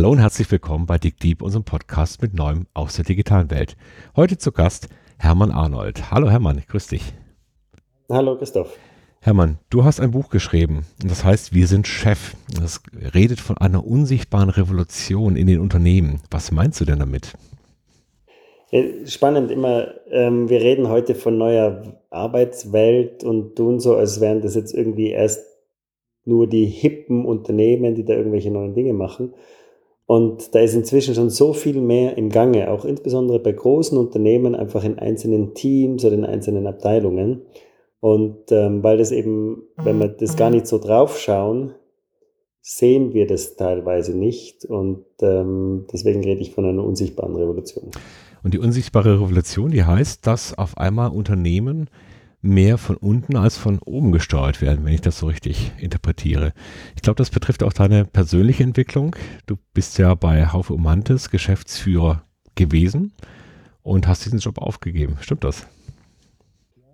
Hallo und herzlich willkommen bei Dick Deep, unserem Podcast mit Neuem aus der digitalen Welt. Heute zu Gast Hermann Arnold. Hallo Hermann, ich grüße dich. Hallo Christoph. Hermann, du hast ein Buch geschrieben und das heißt Wir sind Chef. Das redet von einer unsichtbaren Revolution in den Unternehmen. Was meinst du denn damit? Spannend immer, ähm, wir reden heute von neuer Arbeitswelt und tun so, als wären das jetzt irgendwie erst nur die hippen Unternehmen, die da irgendwelche neuen Dinge machen. Und da ist inzwischen schon so viel mehr im Gange, auch insbesondere bei großen Unternehmen, einfach in einzelnen Teams oder in einzelnen Abteilungen. Und ähm, weil das eben, wenn wir das gar nicht so draufschauen, sehen wir das teilweise nicht. Und ähm, deswegen rede ich von einer unsichtbaren Revolution. Und die unsichtbare Revolution, die heißt, dass auf einmal Unternehmen mehr von unten als von oben gesteuert werden, wenn ich das so richtig interpretiere. Ich glaube, das betrifft auch deine persönliche Entwicklung. Du bist ja bei Haufe Umantes Geschäftsführer gewesen und hast diesen Job aufgegeben. Stimmt das?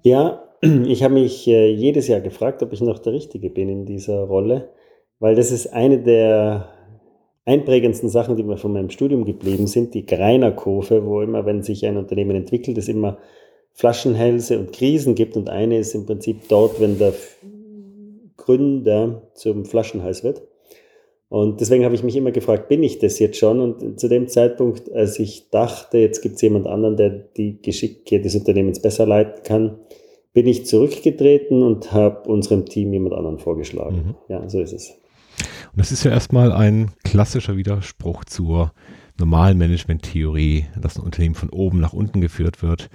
Ja, ich habe mich äh, jedes Jahr gefragt, ob ich noch der Richtige bin in dieser Rolle, weil das ist eine der einprägendsten Sachen, die mir von meinem Studium geblieben sind, die Greiner-Kurve, wo immer, wenn sich ein Unternehmen entwickelt, es immer Flaschenhälse und Krisen gibt und eine ist im Prinzip dort, wenn der Gründer zum Flaschenhals wird. Und deswegen habe ich mich immer gefragt, bin ich das jetzt schon? Und zu dem Zeitpunkt, als ich dachte, jetzt gibt es jemand anderen, der die Geschicke des Unternehmens besser leiten kann, bin ich zurückgetreten und habe unserem Team jemand anderen vorgeschlagen. Mhm. Ja, so ist es. Und das ist ja erstmal ein klassischer Widerspruch zur normalen Management-Theorie, dass ein Unternehmen von oben nach unten geführt wird,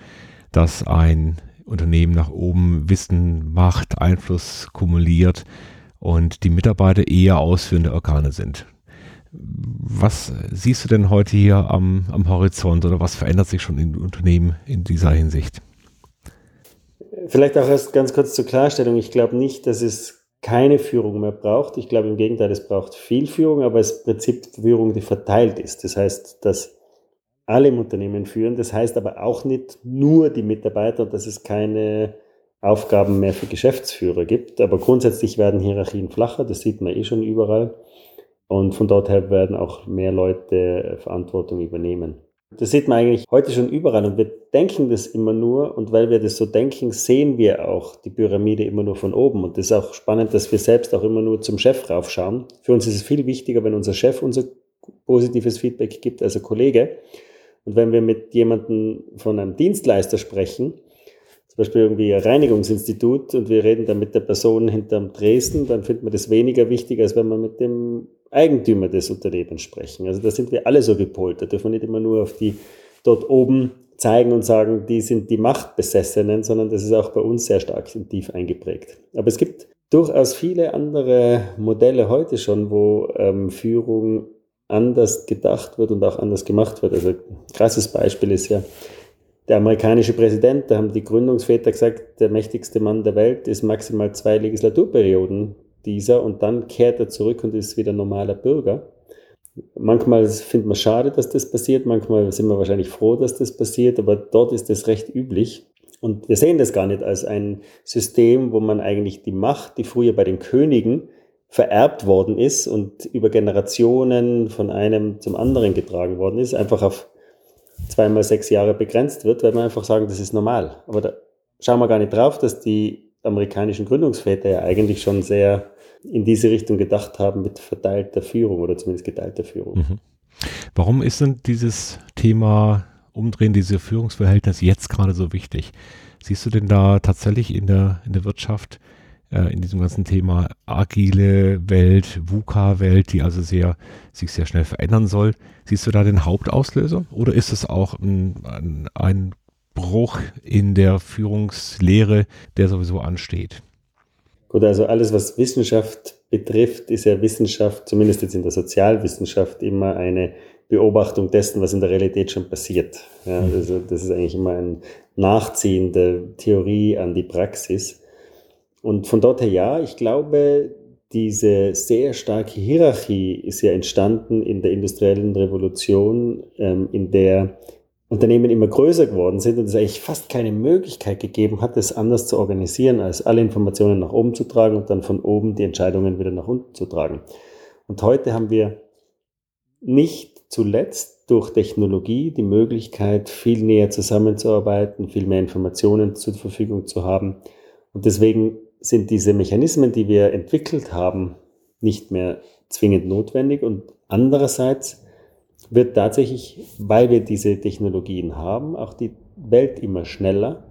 dass ein Unternehmen nach oben Wissen, Macht, Einfluss kumuliert und die Mitarbeiter eher ausführende Organe sind. Was siehst du denn heute hier am, am Horizont oder was verändert sich schon in Unternehmen in dieser Hinsicht? Vielleicht auch erst ganz kurz zur Klarstellung. Ich glaube nicht, dass es keine Führung mehr braucht. Ich glaube im Gegenteil, es braucht viel Führung, aber es Prinzip Führung, die verteilt ist. Das heißt, dass alle im Unternehmen führen. Das heißt aber auch nicht nur die Mitarbeiter, dass es keine Aufgaben mehr für Geschäftsführer gibt. Aber grundsätzlich werden Hierarchien flacher, das sieht man eh schon überall. Und von dort her werden auch mehr Leute Verantwortung übernehmen. Das sieht man eigentlich heute schon überall und wir denken das immer nur und weil wir das so denken, sehen wir auch die Pyramide immer nur von oben und das ist auch spannend, dass wir selbst auch immer nur zum Chef raufschauen. Für uns ist es viel wichtiger, wenn unser Chef unser positives Feedback gibt als ein Kollege und wenn wir mit jemandem von einem Dienstleister sprechen, zum Beispiel irgendwie ein Reinigungsinstitut und wir reden dann mit der Person hinterm Dresden, dann findet man das weniger wichtig, als wenn wir mit dem Eigentümer des Unternehmens sprechen. Also da sind wir alle so gepolt. Da dürfen wir nicht immer nur auf die dort oben zeigen und sagen, die sind die Machtbesessenen, sondern das ist auch bei uns sehr stark und tief eingeprägt. Aber es gibt durchaus viele andere Modelle heute schon, wo ähm, Führung anders gedacht wird und auch anders gemacht wird. Also ein krasses Beispiel ist ja der amerikanische Präsident, da haben die Gründungsväter gesagt, der mächtigste Mann der Welt ist maximal zwei Legislaturperioden dieser und dann kehrt er zurück und ist wieder normaler Bürger. Manchmal findet man schade, dass das passiert, manchmal sind wir wahrscheinlich froh, dass das passiert, aber dort ist das recht üblich. Und wir sehen das gar nicht als ein System, wo man eigentlich die Macht, die früher bei den Königen vererbt worden ist und über Generationen von einem zum anderen getragen worden ist, einfach auf zweimal sechs Jahre begrenzt wird, weil man einfach sagen, das ist normal. Aber da schauen wir gar nicht drauf, dass die amerikanischen Gründungsväter ja eigentlich schon sehr in diese Richtung gedacht haben mit verteilter Führung oder zumindest geteilter Führung. Mhm. Warum ist denn dieses Thema Umdrehen, diese Führungsverhältnis jetzt gerade so wichtig? Siehst du denn da tatsächlich in der, in der Wirtschaft äh, in diesem ganzen Thema agile Welt, VUCA-Welt, die also sehr, sich sehr schnell verändern soll. Siehst du da den Hauptauslöser oder ist es auch ein, ein, ein Bruch in der Führungslehre, der sowieso ansteht? Gut, also alles, was Wissenschaft betrifft, ist ja Wissenschaft, zumindest jetzt in der Sozialwissenschaft, immer eine Beobachtung dessen, was in der Realität schon passiert. Ja, mhm. also das ist eigentlich immer ein Nachziehen der Theorie an die Praxis. Und von dort her ja, ich glaube, diese sehr starke Hierarchie ist ja entstanden in der industriellen Revolution, ähm, in der Unternehmen immer größer geworden sind und es eigentlich fast keine Möglichkeit gegeben hat, es anders zu organisieren, als alle Informationen nach oben zu tragen und dann von oben die Entscheidungen wieder nach unten zu tragen. Und heute haben wir nicht zuletzt durch Technologie die Möglichkeit, viel näher zusammenzuarbeiten, viel mehr Informationen zur Verfügung zu haben. Und deswegen sind diese Mechanismen, die wir entwickelt haben, nicht mehr zwingend notwendig. Und andererseits wird tatsächlich, weil wir diese Technologien haben, auch die Welt immer schneller.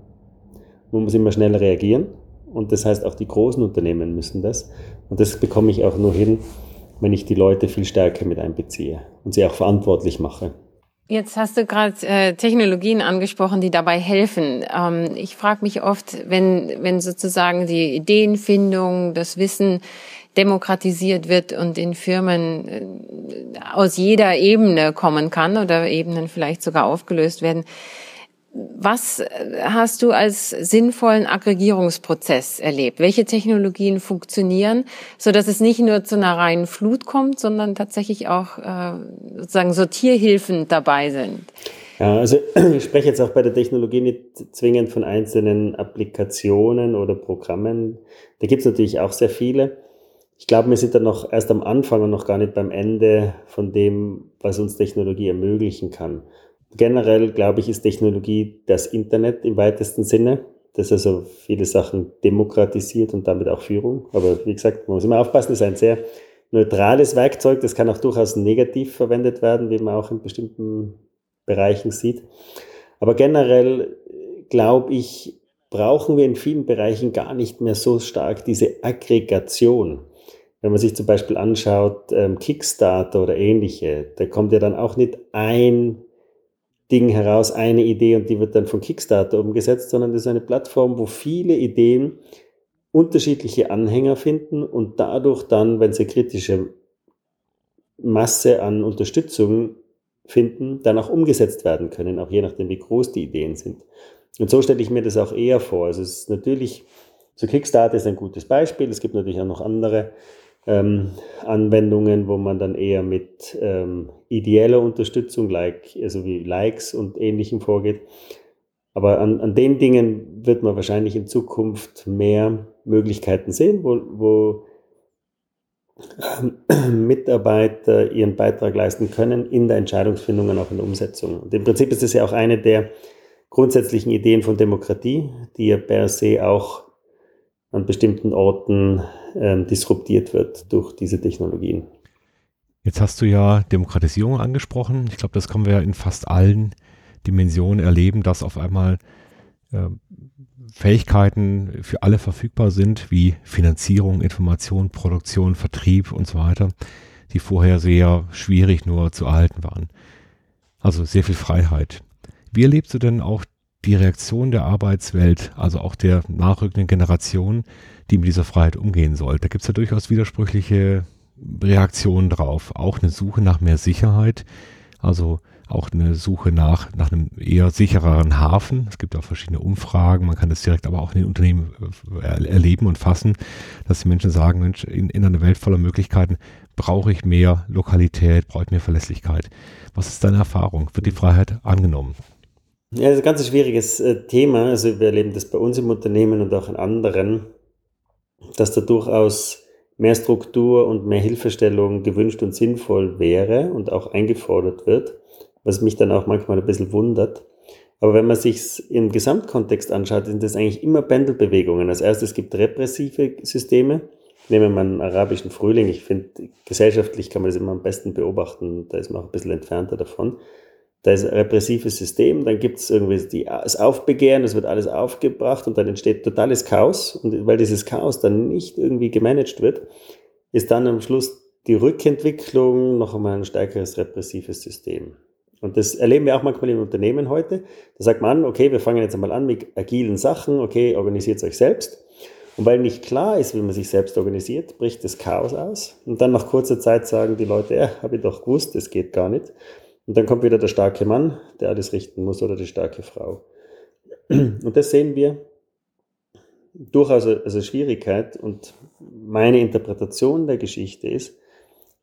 Man muss immer schneller reagieren. Und das heißt, auch die großen Unternehmen müssen das. Und das bekomme ich auch nur hin, wenn ich die Leute viel stärker mit einbeziehe und sie auch verantwortlich mache. Jetzt hast du gerade äh, Technologien angesprochen, die dabei helfen. Ähm, ich frage mich oft, wenn, wenn sozusagen die Ideenfindung, das Wissen demokratisiert wird und in Firmen äh, aus jeder Ebene kommen kann oder Ebenen vielleicht sogar aufgelöst werden. Was hast du als sinnvollen Aggregierungsprozess erlebt? Welche Technologien funktionieren, so dass es nicht nur zu einer reinen Flut kommt, sondern tatsächlich auch äh, sozusagen Sortierhilfen dabei sind? Ja, also ich spreche jetzt auch bei der Technologie nicht zwingend von einzelnen Applikationen oder Programmen. Da gibt es natürlich auch sehr viele. Ich glaube, wir sind dann noch erst am Anfang und noch gar nicht beim Ende von dem, was uns Technologie ermöglichen kann. Generell, glaube ich, ist Technologie das Internet im weitesten Sinne, das also viele Sachen demokratisiert und damit auch Führung. Aber wie gesagt, man muss immer aufpassen, ist ein sehr neutrales Werkzeug, das kann auch durchaus negativ verwendet werden, wie man auch in bestimmten Bereichen sieht. Aber generell glaube ich, brauchen wir in vielen Bereichen gar nicht mehr so stark diese Aggregation. Wenn man sich zum Beispiel anschaut, ähm, Kickstarter oder ähnliche, da kommt ja dann auch nicht ein Ding heraus, eine Idee und die wird dann von Kickstarter umgesetzt, sondern das ist eine Plattform, wo viele Ideen unterschiedliche Anhänger finden und dadurch dann, wenn sie kritische Masse an Unterstützung finden, dann auch umgesetzt werden können, auch je nachdem, wie groß die Ideen sind. Und so stelle ich mir das auch eher vor. Also es ist natürlich, so Kickstarter ist ein gutes Beispiel. Es gibt natürlich auch noch andere ähm, Anwendungen, wo man dann eher mit ähm, ideeller Unterstützung, like, also wie Likes und ähnlichem vorgeht. Aber an, an den Dingen wird man wahrscheinlich in Zukunft mehr Möglichkeiten sehen, wo, wo ähm, Mitarbeiter ihren Beitrag leisten können in der Entscheidungsfindung und auch in der Umsetzung. Und im Prinzip ist es ja auch eine der grundsätzlichen Ideen von Demokratie, die ja per se auch an bestimmten Orten ähm, disruptiert wird durch diese Technologien. Jetzt hast du ja Demokratisierung angesprochen. Ich glaube, das können wir in fast allen Dimensionen erleben, dass auf einmal äh, Fähigkeiten für alle verfügbar sind, wie Finanzierung, Information, Produktion, Vertrieb und so weiter, die vorher sehr schwierig nur zu erhalten waren. Also sehr viel Freiheit. Wie erlebst du denn auch die Reaktion der Arbeitswelt, also auch der nachrückenden Generation, die mit dieser Freiheit umgehen soll. Da gibt es ja durchaus widersprüchliche Reaktionen drauf. Auch eine Suche nach mehr Sicherheit, also auch eine Suche nach, nach einem eher sichereren Hafen. Es gibt auch verschiedene Umfragen, man kann das direkt aber auch in den Unternehmen äh, erleben und fassen, dass die Menschen sagen, Mensch, in, in einer Welt voller Möglichkeiten brauche ich mehr Lokalität, brauche ich mehr Verlässlichkeit. Was ist deine Erfahrung? Wird die Freiheit angenommen? Ja, das ist ein ganz schwieriges äh, Thema. Also wir erleben das bei uns im Unternehmen und auch in anderen, dass da durchaus mehr Struktur und mehr Hilfestellung gewünscht und sinnvoll wäre und auch eingefordert wird, was mich dann auch manchmal ein bisschen wundert. Aber wenn man sich im Gesamtkontext anschaut, sind das eigentlich immer Pendelbewegungen. Als erstes gibt repressive Systeme. Nehmen wir mal einen arabischen Frühling. Ich finde, gesellschaftlich kann man das immer am besten beobachten. Da ist man auch ein bisschen entfernter davon da ist ein repressives System, dann gibt es irgendwie die, das Aufbegehren, es wird alles aufgebracht und dann entsteht totales Chaos. Und weil dieses Chaos dann nicht irgendwie gemanagt wird, ist dann am Schluss die Rückentwicklung noch einmal ein stärkeres repressives System. Und das erleben wir auch manchmal in Unternehmen heute. Da sagt man, okay, wir fangen jetzt einmal an mit agilen Sachen, okay, organisiert euch selbst. Und weil nicht klar ist, wie man sich selbst organisiert, bricht das Chaos aus. Und dann nach kurzer Zeit sagen die Leute, ja, habe ich doch gewusst, das geht gar nicht. Und dann kommt wieder der starke Mann, der alles richten muss, oder die starke Frau. Und das sehen wir durchaus als eine Schwierigkeit. Und meine Interpretation der Geschichte ist,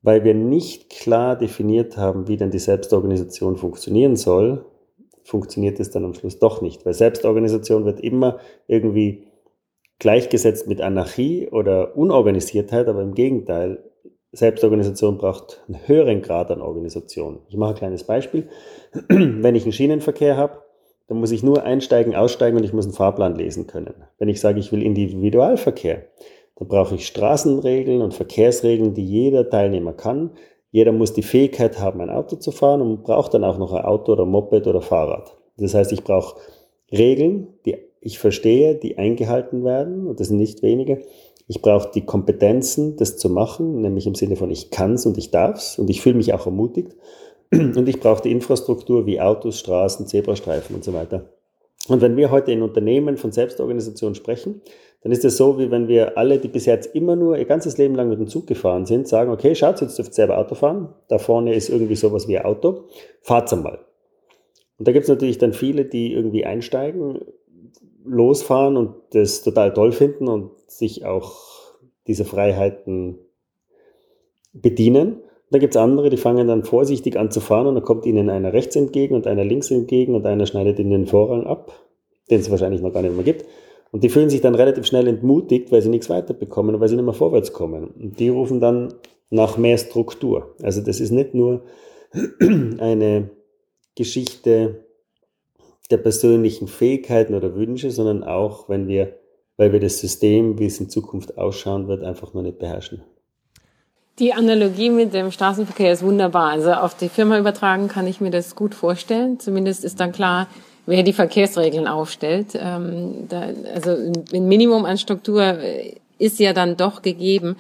weil wir nicht klar definiert haben, wie denn die Selbstorganisation funktionieren soll, funktioniert es dann am Schluss doch nicht. Weil Selbstorganisation wird immer irgendwie gleichgesetzt mit Anarchie oder Unorganisiertheit, aber im Gegenteil, Selbstorganisation braucht einen höheren Grad an Organisation. Ich mache ein kleines Beispiel. Wenn ich einen Schienenverkehr habe, dann muss ich nur einsteigen, aussteigen und ich muss einen Fahrplan lesen können. Wenn ich sage, ich will Individualverkehr, dann brauche ich Straßenregeln und Verkehrsregeln, die jeder Teilnehmer kann. Jeder muss die Fähigkeit haben, ein Auto zu fahren und braucht dann auch noch ein Auto oder Moped oder Fahrrad. Das heißt, ich brauche Regeln, die ich verstehe, die eingehalten werden, und das sind nicht wenige. Ich brauche die Kompetenzen, das zu machen, nämlich im Sinne von ich kann es und ich darf es und ich fühle mich auch ermutigt. Und ich brauche die Infrastruktur wie Autos, Straßen, Zebrastreifen und so weiter. Und wenn wir heute in Unternehmen von Selbstorganisation sprechen, dann ist es so, wie wenn wir alle, die bis jetzt immer nur ihr ganzes Leben lang mit dem Zug gefahren sind, sagen, okay, schaut, jetzt dürft ihr selber Auto fahren. Da vorne ist irgendwie sowas wie ein Auto. Fahrt's einmal. Und da gibt es natürlich dann viele, die irgendwie einsteigen, losfahren und das total toll finden und sich auch diese Freiheiten bedienen. Da gibt es andere, die fangen dann vorsichtig an zu fahren und dann kommt ihnen einer rechts entgegen und einer links entgegen und einer schneidet ihnen den Vorrang ab, den es wahrscheinlich noch gar nicht mehr gibt. Und die fühlen sich dann relativ schnell entmutigt, weil sie nichts weiterbekommen und weil sie nicht mehr vorwärts kommen. Und die rufen dann nach mehr Struktur. Also das ist nicht nur eine Geschichte der persönlichen Fähigkeiten oder Wünsche, sondern auch, wenn wir, weil wir das System, wie es in Zukunft ausschauen wird, einfach noch nicht beherrschen. Die Analogie mit dem Straßenverkehr ist wunderbar. Also auf die Firma übertragen kann ich mir das gut vorstellen. Zumindest ist dann klar, wer die Verkehrsregeln aufstellt. Ähm, also ein Minimum an Struktur ist ja dann doch gegeben.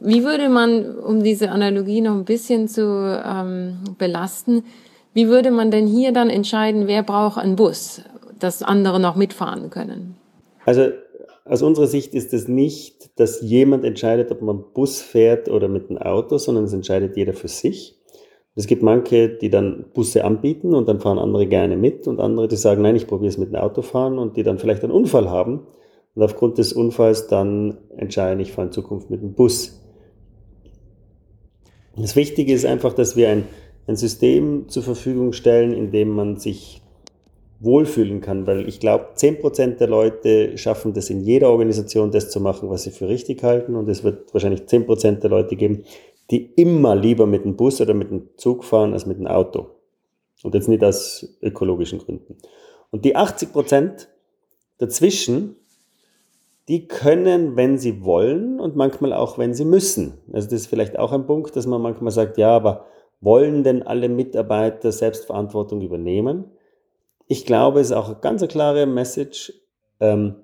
Wie würde man, um diese Analogie noch ein bisschen zu ähm, belasten, wie würde man denn hier dann entscheiden, wer braucht einen Bus, dass andere noch mitfahren können? Also aus unserer Sicht ist es nicht, dass jemand entscheidet, ob man Bus fährt oder mit einem Auto, sondern es entscheidet jeder für sich. Es gibt manche, die dann Busse anbieten und dann fahren andere gerne mit und andere, die sagen, nein, ich probiere es mit einem Auto fahren und die dann vielleicht einen Unfall haben und aufgrund des Unfalls dann entscheiden, ich fahre in Zukunft mit dem Bus. Das Wichtige ist einfach, dass wir ein ein System zur Verfügung stellen, in dem man sich wohlfühlen kann, weil ich glaube, 10% der Leute schaffen das in jeder Organisation, das zu machen, was sie für richtig halten und es wird wahrscheinlich 10% der Leute geben, die immer lieber mit dem Bus oder mit dem Zug fahren als mit dem Auto. Und jetzt nicht aus ökologischen Gründen. Und die 80% dazwischen, die können, wenn sie wollen und manchmal auch, wenn sie müssen. Also das ist vielleicht auch ein Punkt, dass man manchmal sagt, ja, aber wollen denn alle Mitarbeiter Selbstverantwortung übernehmen? Ich glaube, es ist auch eine ganz klare Message. Ähm,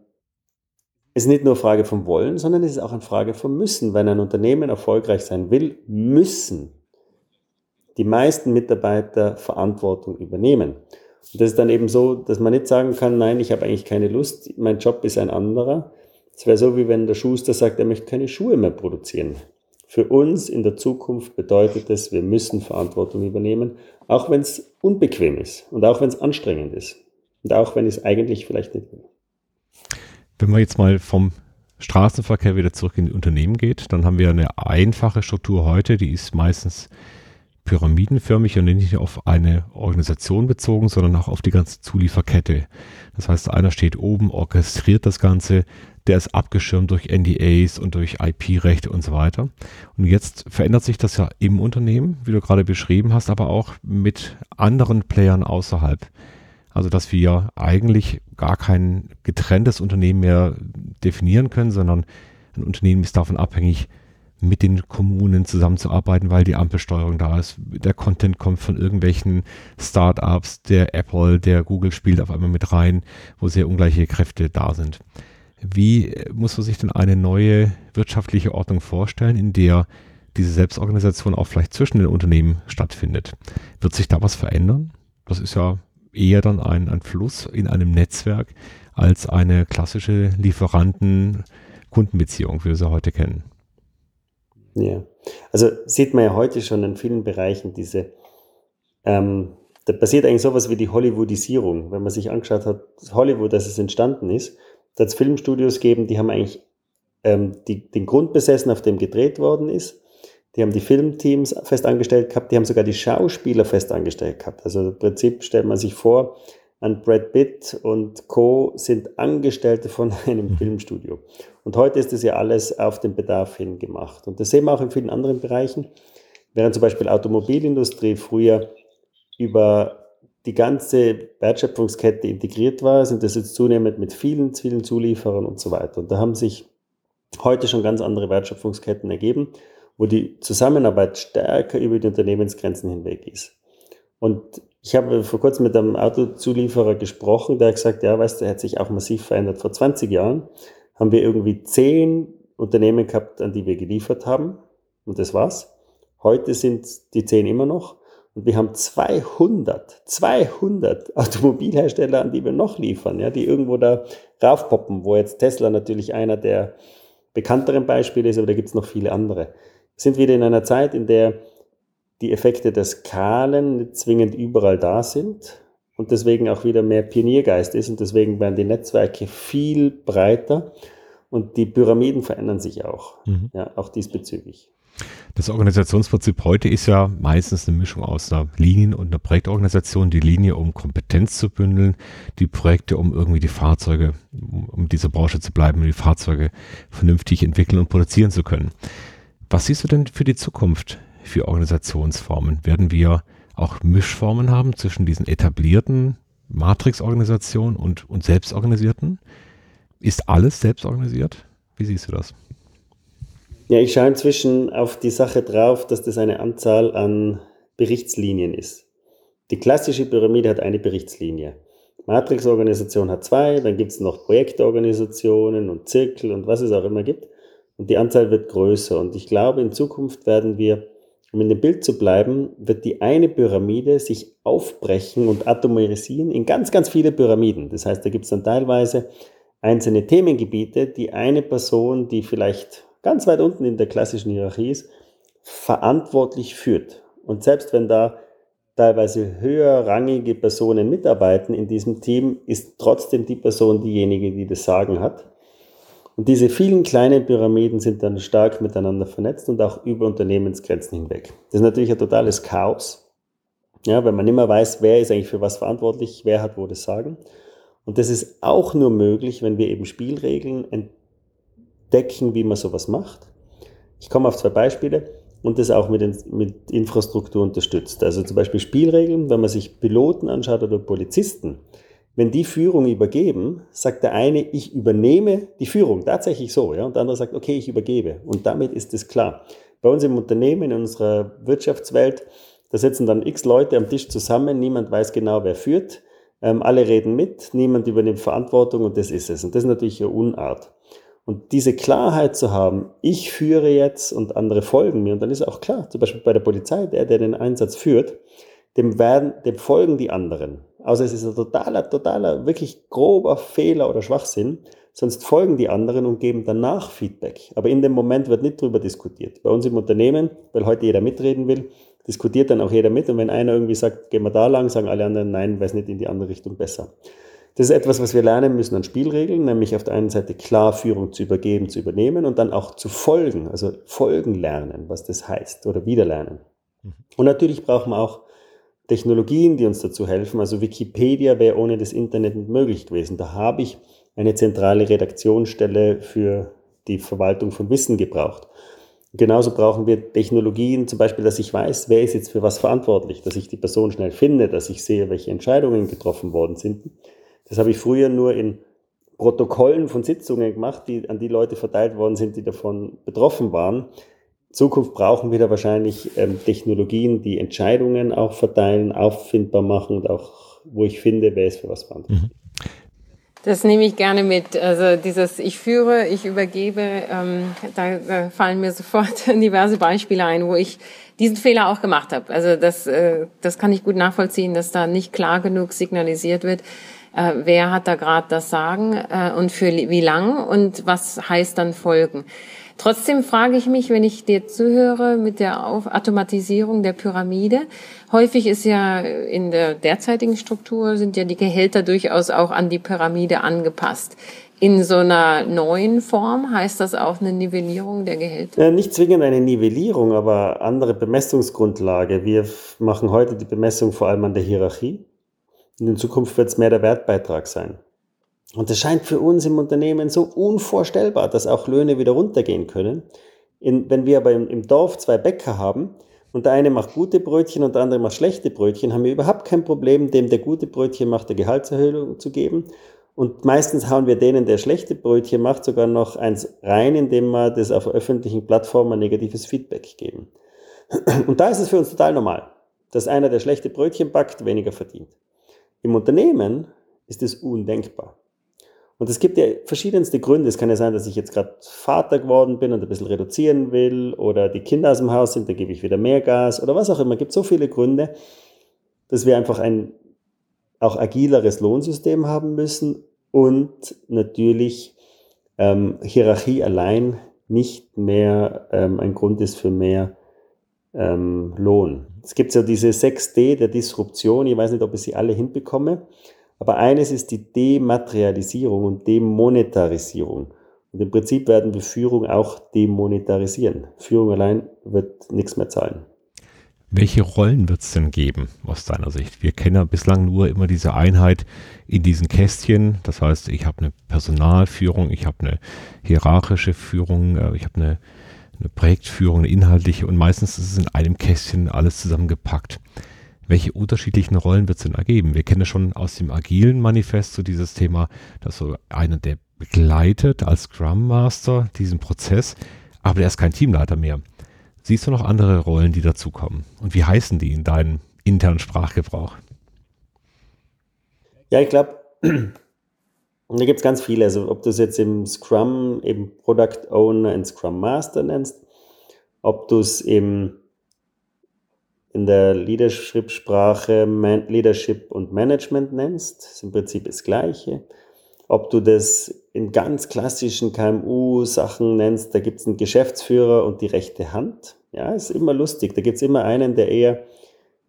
es ist nicht nur eine Frage vom Wollen, sondern es ist auch eine Frage vom Müssen. Wenn ein Unternehmen erfolgreich sein will, müssen die meisten Mitarbeiter Verantwortung übernehmen. Und das ist dann eben so, dass man nicht sagen kann, nein, ich habe eigentlich keine Lust, mein Job ist ein anderer. Es wäre so, wie wenn der Schuster sagt, er möchte keine Schuhe mehr produzieren. Für uns in der Zukunft bedeutet es, wir müssen Verantwortung übernehmen, auch wenn es unbequem ist und auch wenn es anstrengend ist und auch wenn es eigentlich vielleicht nicht will. Wenn man jetzt mal vom Straßenverkehr wieder zurück in die Unternehmen geht, dann haben wir eine einfache Struktur heute, die ist meistens pyramidenförmig und nicht auf eine Organisation bezogen, sondern auch auf die ganze Zulieferkette. Das heißt, einer steht oben, orchestriert das Ganze, der ist abgeschirmt durch NDAs und durch IP-Rechte und so weiter. Und jetzt verändert sich das ja im Unternehmen, wie du gerade beschrieben hast, aber auch mit anderen Playern außerhalb. Also, dass wir eigentlich gar kein getrenntes Unternehmen mehr definieren können, sondern ein Unternehmen ist davon abhängig, mit den Kommunen zusammenzuarbeiten, weil die Ampelsteuerung da ist. Der Content kommt von irgendwelchen Startups, der Apple, der Google spielt auf einmal mit rein, wo sehr ungleiche Kräfte da sind. Wie muss man sich denn eine neue wirtschaftliche Ordnung vorstellen, in der diese Selbstorganisation auch vielleicht zwischen den Unternehmen stattfindet? Wird sich da was verändern? Das ist ja eher dann ein, ein Fluss in einem Netzwerk als eine klassische Lieferanten-Kundenbeziehung, wie wir sie heute kennen. Ja, also sieht man ja heute schon in vielen Bereichen diese, ähm, da passiert eigentlich sowas wie die Hollywoodisierung. Wenn man sich angeschaut hat, Hollywood, dass es entstanden ist, da hat es Filmstudios gegeben, die haben eigentlich ähm, die, den Grund besessen, auf dem gedreht worden ist. Die haben die Filmteams fest angestellt gehabt, die haben sogar die Schauspieler fest angestellt gehabt. Also im Prinzip stellt man sich vor, an Brad Pitt und Co. sind Angestellte von einem. Filmstudio. Und heute ist das ja alles auf den Bedarf hin gemacht. Und das sehen wir auch in vielen anderen Bereichen. Während zum Beispiel Automobilindustrie früher über die ganze Wertschöpfungskette integriert war, sind das jetzt zunehmend mit vielen, vielen Zulieferern und so weiter. Und da haben sich heute schon ganz andere Wertschöpfungsketten ergeben, wo die Zusammenarbeit stärker über die Unternehmensgrenzen hinweg ist. Und ich habe vor kurzem mit einem Autozulieferer gesprochen, der hat gesagt, ja, weißt du, er hat sich auch massiv verändert. Vor 20 Jahren haben wir irgendwie zehn Unternehmen gehabt, an die wir geliefert haben. Und das war's. Heute sind die zehn immer noch. Und wir haben 200, 200 Automobilhersteller, an die wir noch liefern, ja, die irgendwo da raufpoppen, wo jetzt Tesla natürlich einer der bekannteren Beispiele ist, aber da gibt es noch viele andere. Wir sind wieder in einer Zeit, in der die Effekte der Skalen nicht zwingend überall da sind und deswegen auch wieder mehr Pioniergeist ist und deswegen werden die Netzwerke viel breiter und die Pyramiden verändern sich auch, mhm. ja, auch diesbezüglich. Das Organisationsprinzip heute ist ja meistens eine Mischung aus einer Linien- und einer Projektorganisation. Die Linie, um Kompetenz zu bündeln, die Projekte, um irgendwie die Fahrzeuge, um diese Branche zu bleiben, die Fahrzeuge vernünftig entwickeln und produzieren zu können. Was siehst du denn für die Zukunft? Für Organisationsformen? Werden wir auch Mischformen haben zwischen diesen etablierten Matrix-Organisationen und, und selbstorganisierten? Ist alles selbstorganisiert? Wie siehst du das? Ja, ich schaue inzwischen auf die Sache drauf, dass das eine Anzahl an Berichtslinien ist. Die klassische Pyramide hat eine Berichtslinie. Matrix-Organisation hat zwei, dann gibt es noch Projektorganisationen und Zirkel und was es auch immer gibt. Und die Anzahl wird größer. Und ich glaube, in Zukunft werden wir um in dem Bild zu bleiben, wird die eine Pyramide sich aufbrechen und atomisieren in ganz, ganz viele Pyramiden. Das heißt, da gibt es dann teilweise einzelne Themengebiete, die eine Person, die vielleicht ganz weit unten in der klassischen Hierarchie ist, verantwortlich führt. Und selbst wenn da teilweise höherrangige Personen mitarbeiten in diesem Team, ist trotzdem die Person diejenige, die das Sagen hat. Und diese vielen kleinen Pyramiden sind dann stark miteinander vernetzt und auch über Unternehmensgrenzen hinweg. Das ist natürlich ein totales Chaos, ja, weil man immer weiß, wer ist eigentlich für was verantwortlich, wer hat wo das Sagen. Und das ist auch nur möglich, wenn wir eben Spielregeln entdecken, wie man sowas macht. Ich komme auf zwei Beispiele und das auch mit, mit Infrastruktur unterstützt. Also zum Beispiel Spielregeln, wenn man sich Piloten anschaut oder Polizisten, wenn die Führung übergeben, sagt der eine, ich übernehme die Führung, tatsächlich so, ja, und der andere sagt, okay, ich übergebe. Und damit ist es klar. Bei uns im Unternehmen, in unserer Wirtschaftswelt, da sitzen dann x Leute am Tisch zusammen, niemand weiß genau, wer führt, ähm, alle reden mit, niemand übernimmt Verantwortung und das ist es. Und das ist natürlich eine Unart. Und diese Klarheit zu haben, ich führe jetzt und andere folgen mir, und dann ist auch klar, zum Beispiel bei der Polizei, der, der den Einsatz führt, dem werden, dem folgen die anderen. Außer es ist ein totaler, totaler, wirklich grober Fehler oder Schwachsinn. Sonst folgen die anderen und geben danach Feedback. Aber in dem Moment wird nicht drüber diskutiert. Bei uns im Unternehmen, weil heute jeder mitreden will, diskutiert dann auch jeder mit. Und wenn einer irgendwie sagt, gehen wir da lang, sagen alle anderen, nein, weiß nicht in die andere Richtung besser. Das ist etwas, was wir lernen müssen an Spielregeln, nämlich auf der einen Seite klar Führung zu übergeben, zu übernehmen und dann auch zu folgen, also folgen lernen, was das heißt, oder wieder lernen. Mhm. Und natürlich brauchen wir auch Technologien, die uns dazu helfen. Also Wikipedia wäre ohne das Internet nicht möglich gewesen. Da habe ich eine zentrale Redaktionsstelle für die Verwaltung von Wissen gebraucht. Genauso brauchen wir Technologien, zum Beispiel, dass ich weiß, wer ist jetzt für was verantwortlich, dass ich die Person schnell finde, dass ich sehe, welche Entscheidungen getroffen worden sind. Das habe ich früher nur in Protokollen von Sitzungen gemacht, die an die Leute verteilt worden sind, die davon betroffen waren. Zukunft brauchen wir da wahrscheinlich ähm, Technologien, die Entscheidungen auch verteilen, auffindbar machen und auch, wo ich finde, wer ist für was verantwortlich. Mhm. Das nehme ich gerne mit. Also dieses Ich führe, ich übergebe, ähm, da, da fallen mir sofort diverse Beispiele ein, wo ich diesen Fehler auch gemacht habe. Also das, äh, das kann ich gut nachvollziehen, dass da nicht klar genug signalisiert wird, äh, wer hat da gerade das Sagen äh, und für wie lang und was heißt dann Folgen. Trotzdem frage ich mich, wenn ich dir zuhöre mit der Automatisierung der Pyramide, häufig ist ja in der derzeitigen Struktur sind ja die Gehälter durchaus auch an die Pyramide angepasst. In so einer neuen Form heißt das auch eine Nivellierung der Gehälter? Ja, nicht zwingend eine Nivellierung, aber andere Bemessungsgrundlage. Wir machen heute die Bemessung vor allem an der Hierarchie. In Zukunft wird es mehr der Wertbeitrag sein. Und das scheint für uns im Unternehmen so unvorstellbar, dass auch Löhne wieder runtergehen können. In, wenn wir aber im, im Dorf zwei Bäcker haben und der eine macht gute Brötchen und der andere macht schlechte Brötchen, haben wir überhaupt kein Problem, dem der gute Brötchen macht, der Gehaltserhöhung zu geben. Und meistens hauen wir denen, der schlechte Brötchen macht, sogar noch eins rein, indem wir das auf öffentlichen Plattformen ein negatives Feedback geben. Und da ist es für uns total normal, dass einer, der schlechte Brötchen backt, weniger verdient. Im Unternehmen ist es undenkbar. Und es gibt ja verschiedenste Gründe. Es kann ja sein, dass ich jetzt gerade Vater geworden bin und ein bisschen reduzieren will oder die Kinder aus dem Haus sind, da gebe ich wieder mehr Gas oder was auch immer. Es gibt so viele Gründe, dass wir einfach ein auch agileres Lohnsystem haben müssen und natürlich ähm, Hierarchie allein nicht mehr ähm, ein Grund ist für mehr ähm, Lohn. Es gibt ja diese 6D der Disruption. Ich weiß nicht, ob ich sie alle hinbekomme. Aber eines ist die Dematerialisierung und Demonetarisierung. Und im Prinzip werden wir Führung auch demonetarisieren. Führung allein wird nichts mehr zahlen. Welche Rollen wird es denn geben aus deiner Sicht? Wir kennen ja bislang nur immer diese Einheit in diesen Kästchen. Das heißt, ich habe eine Personalführung, ich habe eine hierarchische Führung, äh, ich habe eine, eine Projektführung, eine inhaltliche und meistens ist es in einem Kästchen alles zusammengepackt welche unterschiedlichen Rollen wird es denn ergeben? Wir kennen schon aus dem agilen Manifest so dieses Thema, dass so einer, der begleitet als Scrum Master diesen Prozess, aber der ist kein Teamleiter mehr. Siehst du noch andere Rollen, die dazukommen? Und wie heißen die in deinem internen Sprachgebrauch? Ja, ich glaube, da gibt es ganz viele. Also ob du es jetzt im Scrum eben Product Owner und Scrum Master nennst, ob du es im in der Leadership-Sprache Leadership und Management nennst, ist im Prinzip das Gleiche. Ob du das in ganz klassischen KMU-Sachen nennst, da gibt es einen Geschäftsführer und die rechte Hand. Ja, ist immer lustig. Da gibt es immer einen, der eher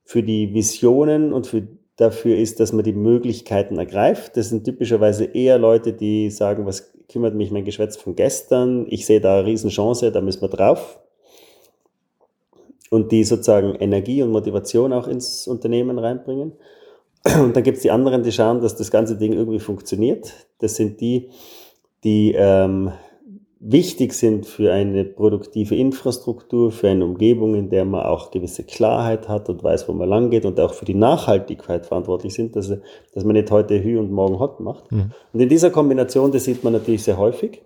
für die Visionen und für, dafür ist, dass man die Möglichkeiten ergreift. Das sind typischerweise eher Leute, die sagen, was kümmert mich mein Geschwätz von gestern? Ich sehe da eine Riesenchance, da müssen wir drauf und die sozusagen Energie und Motivation auch ins Unternehmen reinbringen. Und dann gibt es die anderen, die schauen, dass das ganze Ding irgendwie funktioniert. Das sind die, die ähm, wichtig sind für eine produktive Infrastruktur, für eine Umgebung, in der man auch gewisse Klarheit hat und weiß, wo man lang geht und auch für die Nachhaltigkeit verantwortlich sind, dass, dass man nicht heute Hü und morgen Hot macht. Mhm. Und in dieser Kombination, das sieht man natürlich sehr häufig.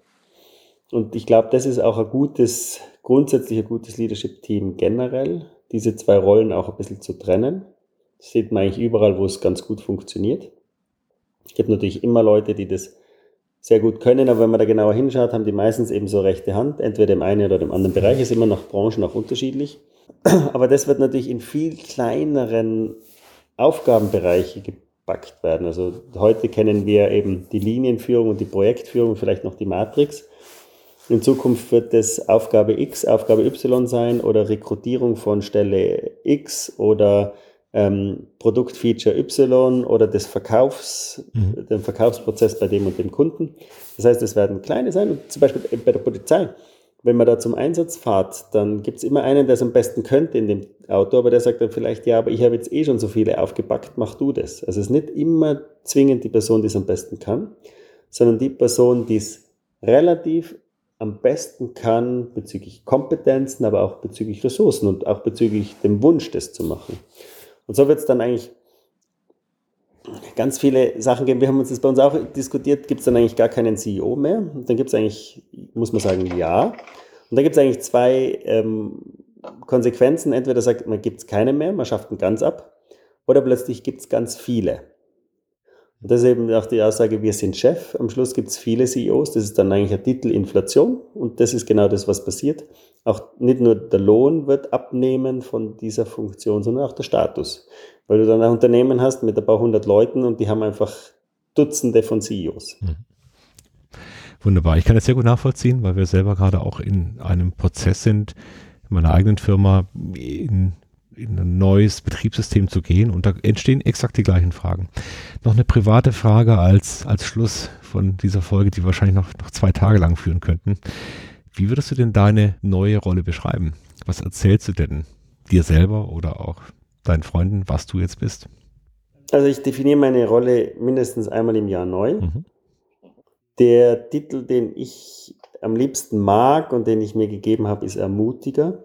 Und ich glaube, das ist auch ein gutes grundsätzlich ein gutes Leadership-Team generell, diese zwei Rollen auch ein bisschen zu trennen. Das sieht man eigentlich überall, wo es ganz gut funktioniert. Es gibt natürlich immer Leute, die das sehr gut können, aber wenn man da genauer hinschaut, haben die meistens eben so rechte Hand, entweder im einen oder dem anderen Bereich, ist immer nach Branchen auch unterschiedlich. Aber das wird natürlich in viel kleineren Aufgabenbereiche gepackt werden. Also heute kennen wir eben die Linienführung und die Projektführung, vielleicht noch die Matrix. In Zukunft wird das Aufgabe X, Aufgabe Y sein oder Rekrutierung von Stelle X oder ähm, Produktfeature Y oder des Verkaufs, mhm. den Verkaufsprozess bei dem und dem Kunden. Das heißt, es werden kleine sein und zum Beispiel bei der Polizei. Wenn man da zum Einsatz fahrt, dann gibt es immer einen, der es am besten könnte in dem Auto, aber der sagt dann vielleicht, ja, aber ich habe jetzt eh schon so viele aufgepackt, mach du das. Also es ist nicht immer zwingend die Person, die es am besten kann, sondern die Person, die es relativ am besten kann bezüglich Kompetenzen, aber auch bezüglich Ressourcen und auch bezüglich dem Wunsch, das zu machen. Und so wird es dann eigentlich ganz viele Sachen geben. Wir haben uns das bei uns auch diskutiert, gibt es dann eigentlich gar keinen CEO mehr. Und dann gibt es eigentlich, muss man sagen, ja. Und da gibt es eigentlich zwei ähm, Konsequenzen. Entweder sagt man, gibt es keine mehr, man schafft ihn ganz ab, oder plötzlich gibt es ganz viele. Und das ist eben auch die Aussage, wir sind Chef. Am Schluss gibt es viele CEOs, das ist dann eigentlich ein Titel Inflation und das ist genau das, was passiert. Auch nicht nur der Lohn wird abnehmen von dieser Funktion, sondern auch der Status. Weil du dann ein Unternehmen hast mit ein paar hundert Leuten und die haben einfach Dutzende von CEOs. Mhm. Wunderbar. Ich kann das sehr gut nachvollziehen, weil wir selber gerade auch in einem Prozess sind, in meiner eigenen Firma in in ein neues Betriebssystem zu gehen und da entstehen exakt die gleichen Fragen. Noch eine private Frage als, als Schluss von dieser Folge, die wir wahrscheinlich noch, noch zwei Tage lang führen könnten. Wie würdest du denn deine neue Rolle beschreiben? Was erzählst du denn dir selber oder auch deinen Freunden, was du jetzt bist? Also ich definiere meine Rolle mindestens einmal im Jahr neu. Mhm. Der Titel, den ich am liebsten mag und den ich mir gegeben habe, ist Ermutiger,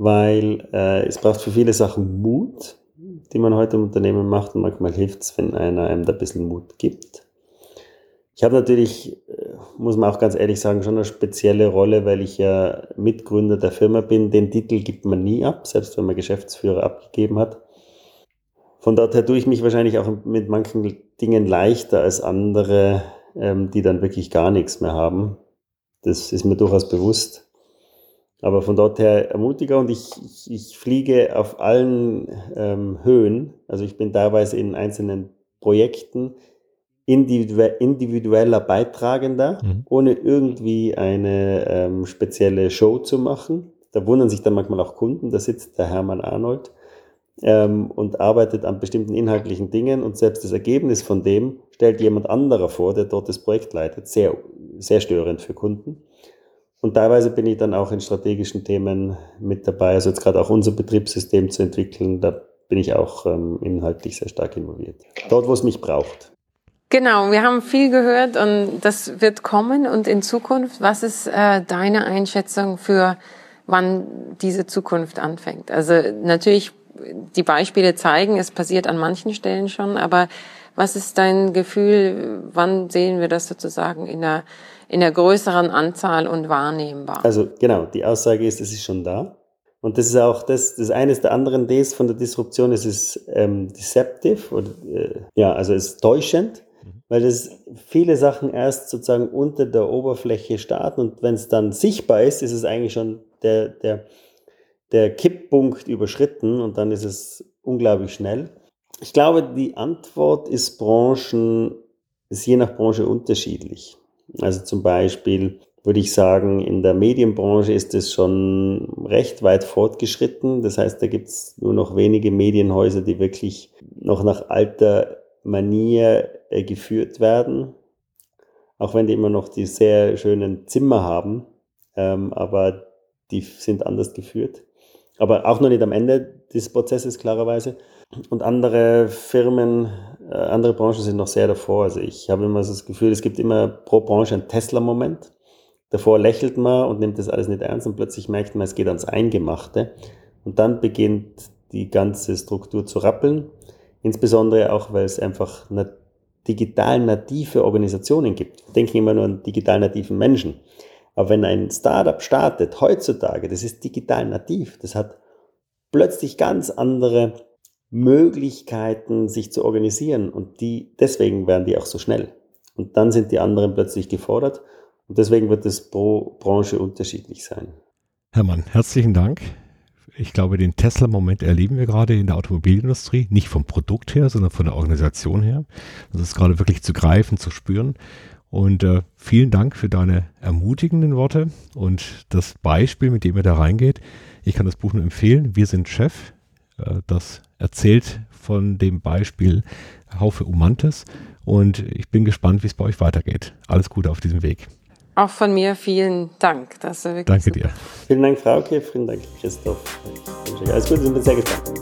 weil äh, es braucht für viele Sachen Mut, die man heute im Unternehmen macht und manchmal hilft es, wenn einer einem da ein bisschen Mut gibt. Ich habe natürlich, äh, muss man auch ganz ehrlich sagen, schon eine spezielle Rolle, weil ich ja Mitgründer der Firma bin. Den Titel gibt man nie ab, selbst wenn man Geschäftsführer abgegeben hat. Von daher tue ich mich wahrscheinlich auch mit manchen Dingen leichter als andere, ähm, die dann wirklich gar nichts mehr haben. Das ist mir durchaus bewusst. Aber von dort her ermutiger und ich, ich, ich fliege auf allen ähm, Höhen. Also ich bin teilweise in einzelnen Projekten individueller Beitragender, mhm. ohne irgendwie eine ähm, spezielle Show zu machen. Da wundern sich dann manchmal auch Kunden, da sitzt der Hermann Arnold ähm, und arbeitet an bestimmten inhaltlichen Dingen und selbst das Ergebnis von dem stellt jemand anderer vor, der dort das Projekt leitet. Sehr, sehr störend für Kunden. Und teilweise bin ich dann auch in strategischen Themen mit dabei. Also jetzt gerade auch unser Betriebssystem zu entwickeln, da bin ich auch ähm, inhaltlich sehr stark involviert. Dort, wo es mich braucht. Genau, wir haben viel gehört und das wird kommen und in Zukunft. Was ist äh, deine Einschätzung für wann diese Zukunft anfängt? Also natürlich die Beispiele zeigen, es passiert an manchen Stellen schon, aber was ist dein Gefühl, wann sehen wir das sozusagen in der, in der größeren Anzahl und wahrnehmbar? Also genau, die Aussage ist, es ist schon da. Und das ist auch das, das eines der anderen Ds von der Disruption, es ist ähm, deceptive oder äh, ja, also es ist täuschend, mhm. weil das viele Sachen erst sozusagen unter der Oberfläche starten und wenn es dann sichtbar ist, ist es eigentlich schon der, der, der Kipppunkt überschritten und dann ist es unglaublich schnell. Ich glaube, die Antwort ist Branchen, ist je nach Branche unterschiedlich. Also zum Beispiel würde ich sagen, in der Medienbranche ist es schon recht weit fortgeschritten. Das heißt, da gibt es nur noch wenige Medienhäuser, die wirklich noch nach alter Manier äh, geführt werden. Auch wenn die immer noch die sehr schönen Zimmer haben, ähm, aber die sind anders geführt aber auch noch nicht am Ende des Prozesses klarerweise. Und andere Firmen, äh, andere Branchen sind noch sehr davor. Also ich habe immer so das Gefühl, es gibt immer pro Branche einen Tesla-Moment. Davor lächelt man und nimmt das alles nicht ernst und plötzlich merkt man, es geht ans Eingemachte. Und dann beginnt die ganze Struktur zu rappeln. Insbesondere auch, weil es einfach digital native Organisationen gibt. Wir denken immer nur an digital nativen Menschen. Aber wenn ein Startup startet, heutzutage, das ist digital nativ, das hat plötzlich ganz andere Möglichkeiten, sich zu organisieren und die, deswegen werden die auch so schnell. Und dann sind die anderen plötzlich gefordert und deswegen wird es pro Branche unterschiedlich sein. Hermann, herzlichen Dank. Ich glaube, den Tesla-Moment erleben wir gerade in der Automobilindustrie, nicht vom Produkt her, sondern von der Organisation her. Das ist gerade wirklich zu greifen, zu spüren. Und äh, vielen Dank für deine ermutigenden Worte und das Beispiel, mit dem ihr da reingeht. Ich kann das Buch nur empfehlen. Wir sind Chef. Äh, das erzählt von dem Beispiel Haufe Umantes. Und ich bin gespannt, wie es bei euch weitergeht. Alles Gute auf diesem Weg. Auch von mir vielen Dank. Das Danke super. dir. Vielen Dank, Frauke. Vielen Dank, Christoph. Alles Gute, ich bin sehr gespannt.